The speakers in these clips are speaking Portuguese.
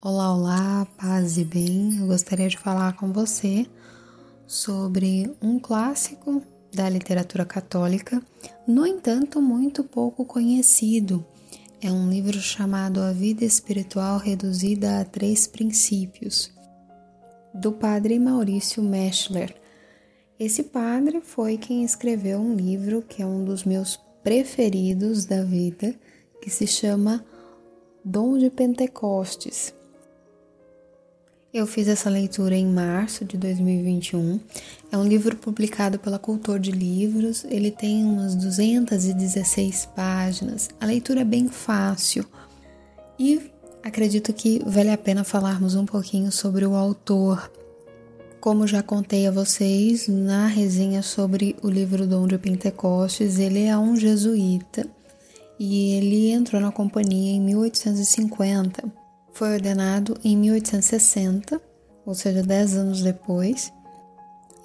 Olá, olá, paz e bem. Eu gostaria de falar com você sobre um clássico da literatura católica, no entanto, muito pouco conhecido. É um livro chamado A Vida Espiritual Reduzida a Três Princípios, do padre Maurício Meschler. Esse padre foi quem escreveu um livro que é um dos meus preferidos da vida, que se chama Dom de Pentecostes. Eu fiz essa leitura em março de 2021. É um livro publicado pela Cultor de Livros. Ele tem umas 216 páginas. A leitura é bem fácil. E acredito que vale a pena falarmos um pouquinho sobre o autor. Como já contei a vocês na resenha sobre o livro Dom de Pentecostes, ele é um jesuíta e ele entrou na companhia em 1850 foi ordenado em 1860, ou seja, 10 anos depois.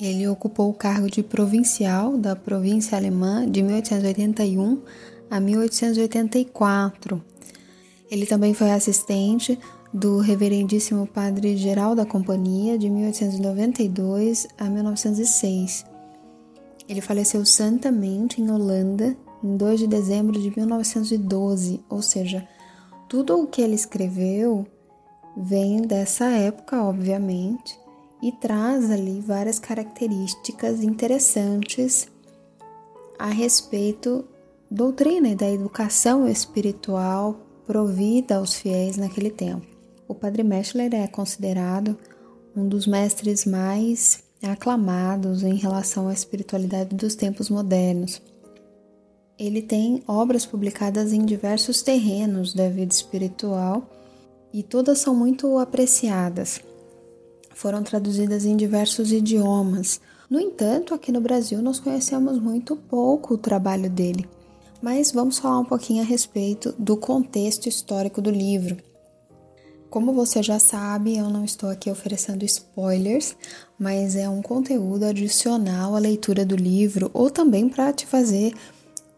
Ele ocupou o cargo de provincial da província alemã de 1881 a 1884. Ele também foi assistente do Reverendíssimo Padre Geral da Companhia de 1892 a 1906. Ele faleceu santamente em Holanda em 2 de dezembro de 1912, ou seja, tudo o que ele escreveu vem dessa época, obviamente, e traz ali várias características interessantes a respeito doutrina e da educação espiritual provida aos fiéis naquele tempo. O Padre Meschler é considerado um dos mestres mais aclamados em relação à espiritualidade dos tempos modernos. Ele tem obras publicadas em diversos terrenos da vida espiritual e todas são muito apreciadas. Foram traduzidas em diversos idiomas. No entanto, aqui no Brasil nós conhecemos muito pouco o trabalho dele. Mas vamos falar um pouquinho a respeito do contexto histórico do livro. Como você já sabe, eu não estou aqui oferecendo spoilers, mas é um conteúdo adicional à leitura do livro ou também para te fazer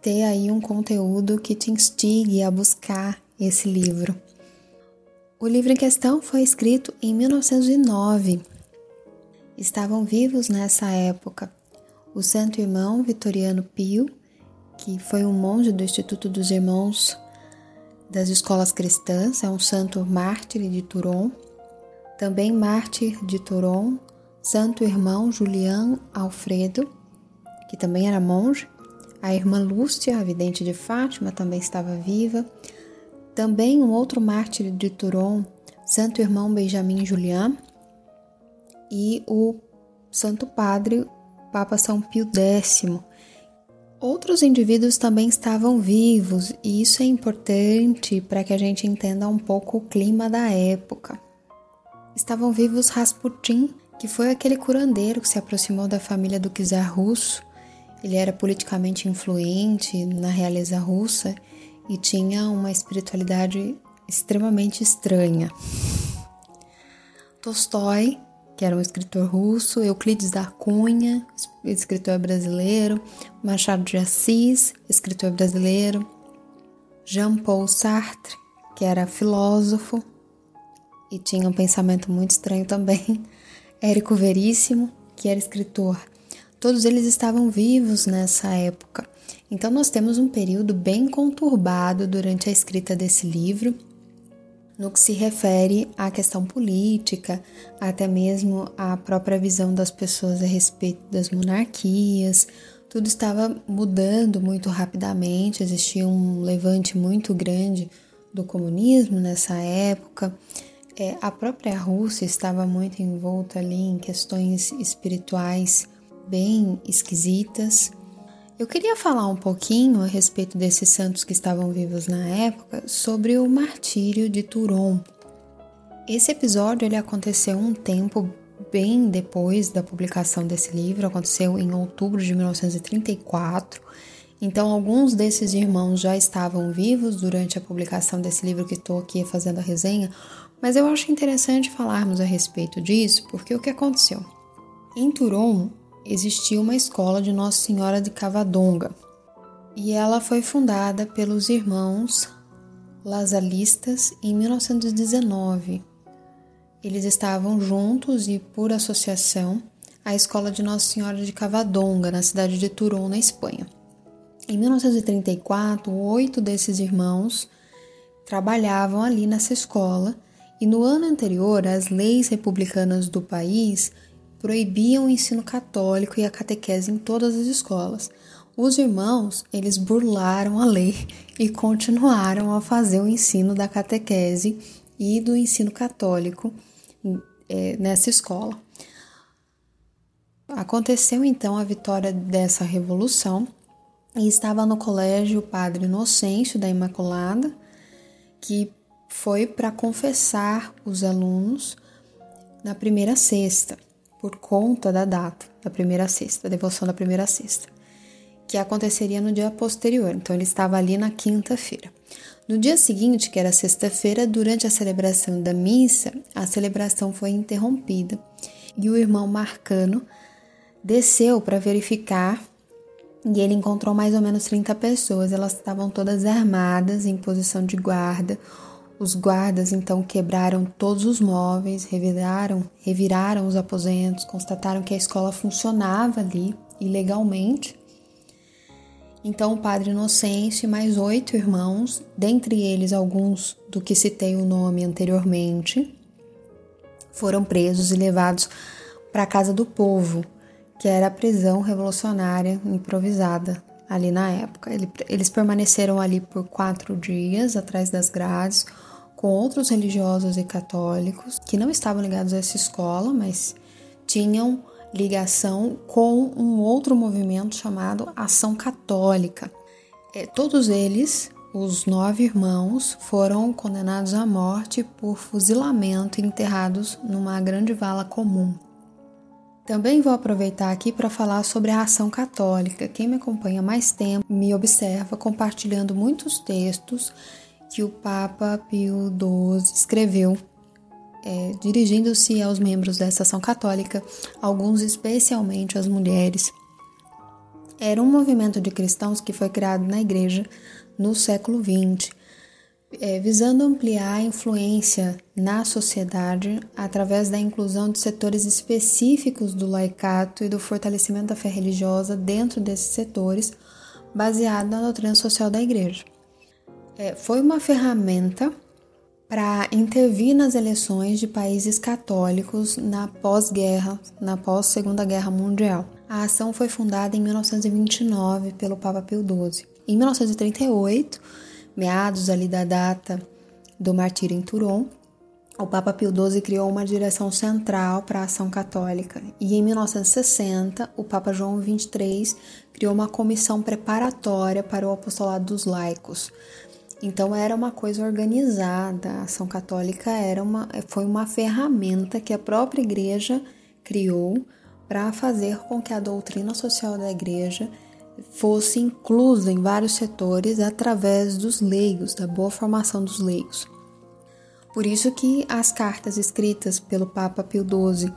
ter aí um conteúdo que te instigue a buscar esse livro. O livro em questão foi escrito em 1909. Estavam vivos nessa época o Santo Irmão Vitoriano Pio, que foi um monge do Instituto dos Irmãos das Escolas Cristãs, é um santo mártir de Turon. Também mártir de Turon, Santo Irmão Julián Alfredo, que também era monge, a irmã Lúcia, a vidente de Fátima, também estava viva. Também um outro mártir de Turon, Santo Irmão Benjamin Julián. E o Santo Padre, Papa São Pio X. Outros indivíduos também estavam vivos, e isso é importante para que a gente entenda um pouco o clima da época. Estavam vivos Rasputin, que foi aquele curandeiro que se aproximou da família do czar russo ele era politicamente influente na realeza russa e tinha uma espiritualidade extremamente estranha. Tolstói, que era um escritor russo, Euclides da Cunha, escritor brasileiro, Machado de Assis, escritor brasileiro, Jean-Paul Sartre, que era filósofo e tinha um pensamento muito estranho também, Érico Veríssimo, que era escritor Todos eles estavam vivos nessa época. Então, nós temos um período bem conturbado durante a escrita desse livro, no que se refere à questão política, até mesmo à própria visão das pessoas a respeito das monarquias. Tudo estava mudando muito rapidamente, existia um levante muito grande do comunismo nessa época. É, a própria Rússia estava muito envolta ali em questões espirituais bem esquisitas. Eu queria falar um pouquinho a respeito desses santos que estavam vivos na época sobre o martírio de Turon. Esse episódio ele aconteceu um tempo bem depois da publicação desse livro, aconteceu em outubro de 1934. Então, alguns desses irmãos já estavam vivos durante a publicação desse livro que estou aqui fazendo a resenha, mas eu acho interessante falarmos a respeito disso, porque o que aconteceu? Em Turon, existia uma escola de Nossa Senhora de Cavadonga. e ela foi fundada pelos irmãos Lasalistas em 1919. Eles estavam juntos e, por associação, a escola de Nossa Senhora de Cavadonga, na cidade de Turon, na Espanha. Em 1934, oito desses irmãos trabalhavam ali nessa escola e no ano anterior as leis republicanas do país proibiam o ensino católico e a catequese em todas as escolas. Os irmãos, eles burlaram a lei e continuaram a fazer o ensino da catequese e do ensino católico é, nessa escola. Aconteceu então a vitória dessa revolução e estava no colégio o padre Inocêncio da Imaculada, que foi para confessar os alunos na primeira sexta, por conta da data da primeira sexta, da devoção da primeira sexta, que aconteceria no dia posterior. Então ele estava ali na quinta-feira. No dia seguinte, que era sexta-feira, durante a celebração da missa, a celebração foi interrompida e o irmão Marcano desceu para verificar e ele encontrou mais ou menos 30 pessoas. Elas estavam todas armadas, em posição de guarda. Os guardas então quebraram todos os móveis, reviraram, reviraram os aposentos, constataram que a escola funcionava ali ilegalmente. Então o padre Inocêncio e mais oito irmãos, dentre eles alguns do que citei o nome anteriormente, foram presos e levados para a casa do povo, que era a prisão revolucionária improvisada ali na época. Eles permaneceram ali por quatro dias atrás das grades com outros religiosos e católicos que não estavam ligados a essa escola, mas tinham ligação com um outro movimento chamado Ação Católica. É, todos eles, os nove irmãos, foram condenados à morte por fuzilamento e enterrados numa grande vala comum. Também vou aproveitar aqui para falar sobre a ação católica. Quem me acompanha mais tempo me observa compartilhando muitos textos que o Papa Pio XII escreveu, é, dirigindo-se aos membros dessa ação católica, alguns especialmente as mulheres. Era um movimento de cristãos que foi criado na Igreja no século XX é, visando ampliar a influência na sociedade através da inclusão de setores específicos do laicato e do fortalecimento da fé religiosa dentro desses setores, baseado na doutrina social da Igreja. É, foi uma ferramenta para intervir nas eleições de países católicos na pós-guerra, na pós-Segunda Guerra Mundial. A ação foi fundada em 1929 pelo Papa Pio XII. Em 1938, meados ali da data do martírio em Turon, o Papa Pio XII criou uma direção central para a ação católica e em 1960 o Papa João XXIII criou uma comissão preparatória para o apostolado dos laicos. Então era uma coisa organizada, a ação católica era uma, foi uma ferramenta que a própria igreja criou para fazer com que a doutrina social da igreja fosse incluso em vários setores através dos leigos, da boa formação dos leigos. Por isso que as cartas escritas pelo Papa Pio XII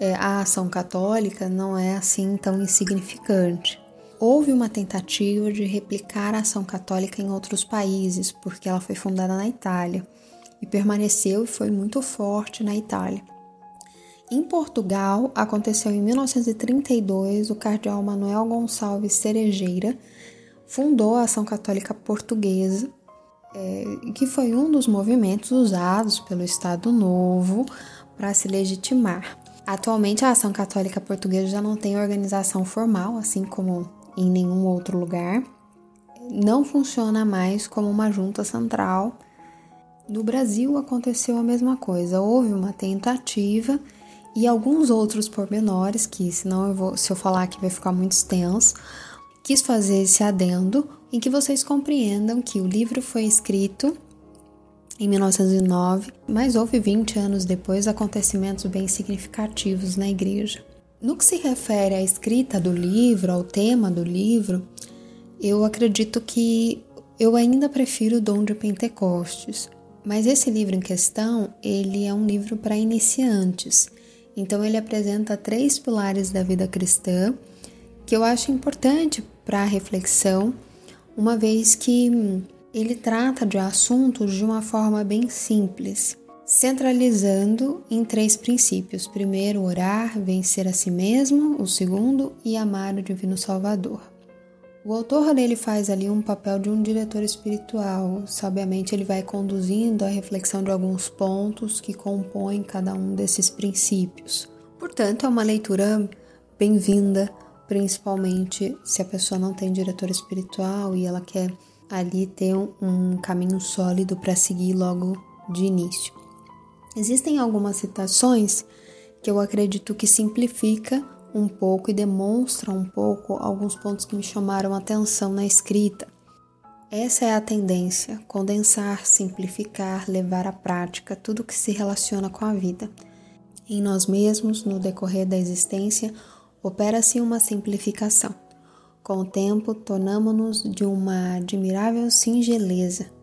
é, à ação católica não é assim tão insignificante. Houve uma tentativa de replicar a ação católica em outros países, porque ela foi fundada na Itália e permaneceu e foi muito forte na Itália. Em Portugal, aconteceu em 1932, o cardeal Manuel Gonçalves Cerejeira fundou a Ação Católica Portuguesa, é, que foi um dos movimentos usados pelo Estado Novo para se legitimar. Atualmente, a Ação Católica Portuguesa já não tem organização formal, assim como em nenhum outro lugar. Não funciona mais como uma junta central. No Brasil aconteceu a mesma coisa. Houve uma tentativa e alguns outros pormenores que, senão eu vou, se eu falar aqui vai ficar muito extenso, quis fazer esse adendo em que vocês compreendam que o livro foi escrito em 1909, mas houve 20 anos depois acontecimentos bem significativos na igreja. No que se refere à escrita do livro, ao tema do livro, eu acredito que eu ainda prefiro o Dom de Pentecostes, mas esse livro em questão, ele é um livro para iniciantes. Então ele apresenta três pilares da vida cristã que eu acho importante para a reflexão uma vez que ele trata de assuntos de uma forma bem simples, centralizando em três princípios: primeiro, orar, vencer a si mesmo, o segundo, e amar o Divino Salvador. O autor dele faz ali um papel de um diretor espiritual. Sabiamente, ele vai conduzindo a reflexão de alguns pontos que compõem cada um desses princípios. Portanto, é uma leitura bem-vinda, principalmente se a pessoa não tem diretor espiritual e ela quer ali ter um, caminho sólido para seguir logo de início. Existem algumas citações que eu acredito que simplifica um pouco e demonstra um pouco alguns pontos que me chamaram atenção na escrita. Essa é a tendência: condensar, simplificar, levar à prática tudo que se relaciona com a vida. Em nós mesmos, no decorrer da existência, opera-se uma simplificação. Com o tempo, tornamos-nos de uma admirável singeleza.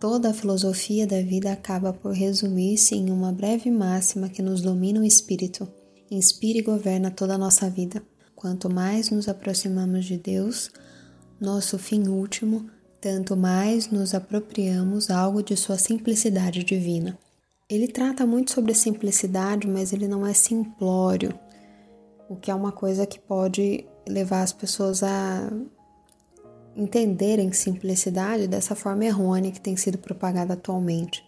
Toda a filosofia da vida acaba por resumir-se em uma breve máxima que nos domina o espírito inspira e governa toda a nossa vida. Quanto mais nos aproximamos de Deus, nosso fim último, tanto mais nos apropriamos algo de sua simplicidade divina. Ele trata muito sobre simplicidade, mas ele não é simplório, o que é uma coisa que pode levar as pessoas a entenderem simplicidade dessa forma errônea que tem sido propagada atualmente.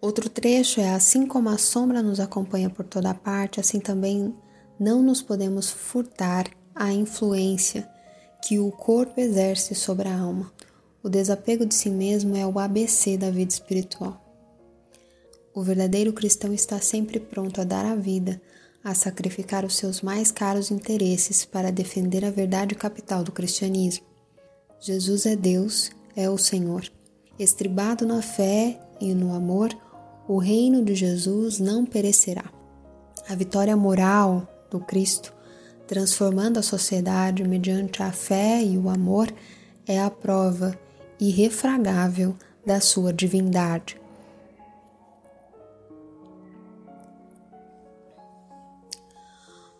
Outro trecho é: Assim como a sombra nos acompanha por toda parte, assim também não nos podemos furtar a influência que o corpo exerce sobre a alma. O desapego de si mesmo é o ABC da vida espiritual. O verdadeiro cristão está sempre pronto a dar a vida, a sacrificar os seus mais caros interesses para defender a verdade capital do cristianismo. Jesus é Deus, é o Senhor. Estribado na fé e no amor, o reino de Jesus não perecerá. A vitória moral do Cristo, transformando a sociedade mediante a fé e o amor, é a prova irrefragável da sua divindade.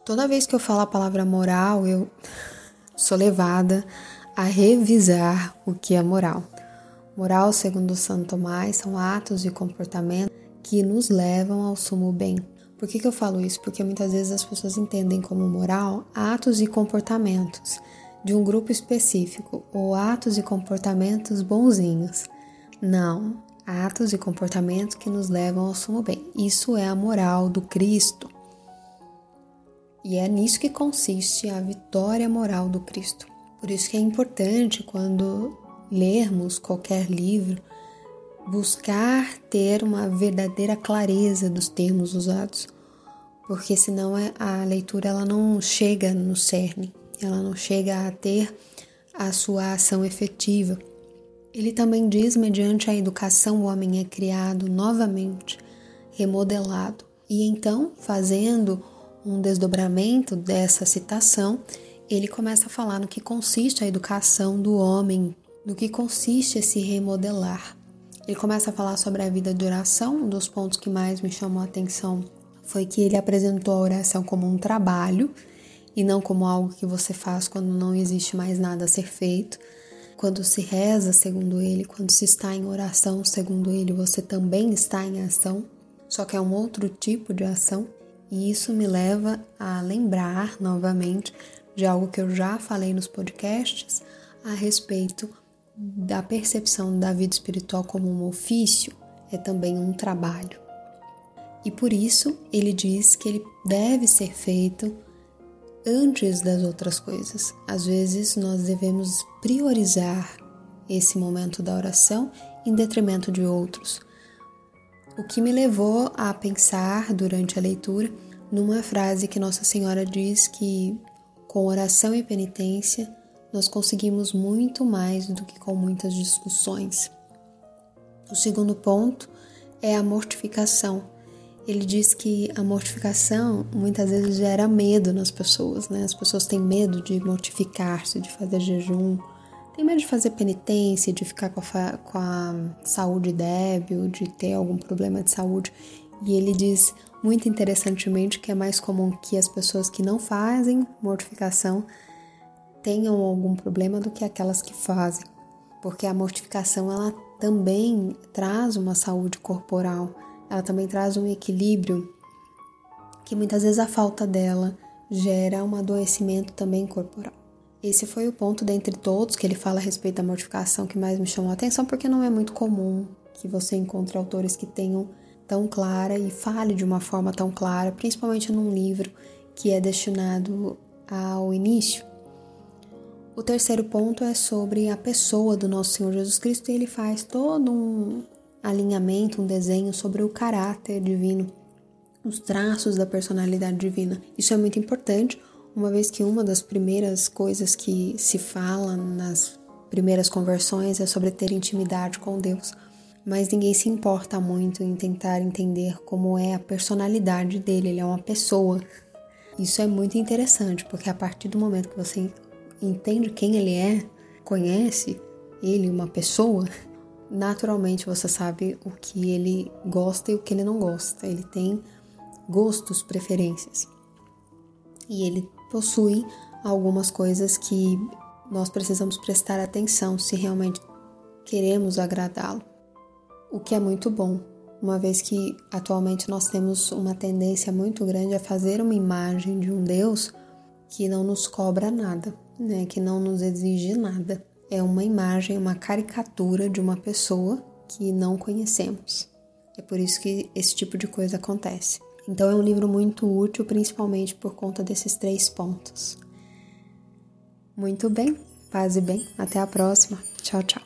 Toda vez que eu falo a palavra moral, eu sou levada a revisar o que é moral. Moral, segundo Santo Tomás, são atos e comportamentos que nos levam ao sumo bem. Por que, que eu falo isso? Porque muitas vezes as pessoas entendem como moral atos e comportamentos de um grupo específico ou atos e comportamentos bonzinhos. Não, atos e comportamentos que nos levam ao sumo bem. Isso é a moral do Cristo. E é nisso que consiste a vitória moral do Cristo. Por isso que é importante quando lermos qualquer livro, buscar ter uma verdadeira clareza dos termos usados, porque senão é, a leitura ela não chega no cerne, ela não chega a ter a sua ação efetiva. Ele também diz: mediante a educação, o homem é criado novamente, remodelado. E então, fazendo um desdobramento dessa citação, ele começa a falar no que consiste a educação do homem no que consiste esse remodelar. Ele começa a falar sobre a vida de oração. Um dos pontos que mais me chamou a atenção foi que ele apresentou a oração como um trabalho e não como algo que você faz quando não existe mais nada a ser feito. Quando se reza, segundo ele, quando se está em oração, segundo ele, você também está em ação, só que é um outro tipo de ação. E isso me leva a lembrar novamente de algo que eu já falei nos podcasts a respeito da percepção da vida espiritual como um ofício é também um trabalho. E por isso ele diz que ele deve ser feito antes das outras coisas. Às vezes nós devemos priorizar esse momento da oração em detrimento de outros. O que me levou a pensar durante a leitura numa frase que Nossa Senhora diz que com oração e penitência nós conseguimos muito mais do que com muitas discussões. O segundo ponto é a mortificação. Ele diz que a mortificação muitas vezes gera medo nas pessoas, né? As pessoas têm medo de mortificar-se, de fazer jejum, tem medo de fazer penitência, de ficar com a, com a saúde débil, de ter algum problema de saúde. E ele diz muito interessantemente que é mais comum que as pessoas que não fazem mortificação tenham algum problema do que aquelas que fazem, porque a mortificação ela também traz uma saúde corporal, ela também traz um equilíbrio que muitas vezes a falta dela gera um adoecimento também corporal. Esse foi o ponto dentre todos que ele fala a respeito da mortificação que mais me chamou a atenção, porque não é muito comum que você encontre autores que tenham tão clara e fale de uma forma tão clara, principalmente num livro que é destinado ao início. O terceiro ponto é sobre a pessoa do nosso Senhor Jesus Cristo e ele faz todo um alinhamento, um desenho sobre o caráter divino, os traços da personalidade divina. Isso é muito importante, uma vez que uma das primeiras coisas que se fala nas primeiras conversões é sobre ter intimidade com Deus mas ninguém se importa muito em tentar entender como é a personalidade dele. Ele é uma pessoa. Isso é muito interessante, porque a partir do momento que você entende quem ele é, conhece ele, uma pessoa, naturalmente você sabe o que ele gosta e o que ele não gosta. Ele tem gostos, preferências. E ele possui algumas coisas que nós precisamos prestar atenção se realmente queremos agradá-lo o que é muito bom, uma vez que atualmente nós temos uma tendência muito grande a fazer uma imagem de um Deus que não nos cobra nada, né? que não nos exige nada. É uma imagem, uma caricatura de uma pessoa que não conhecemos. É por isso que esse tipo de coisa acontece. Então é um livro muito útil, principalmente por conta desses três pontos. Muito bem, paz e bem. Até a próxima. Tchau, tchau.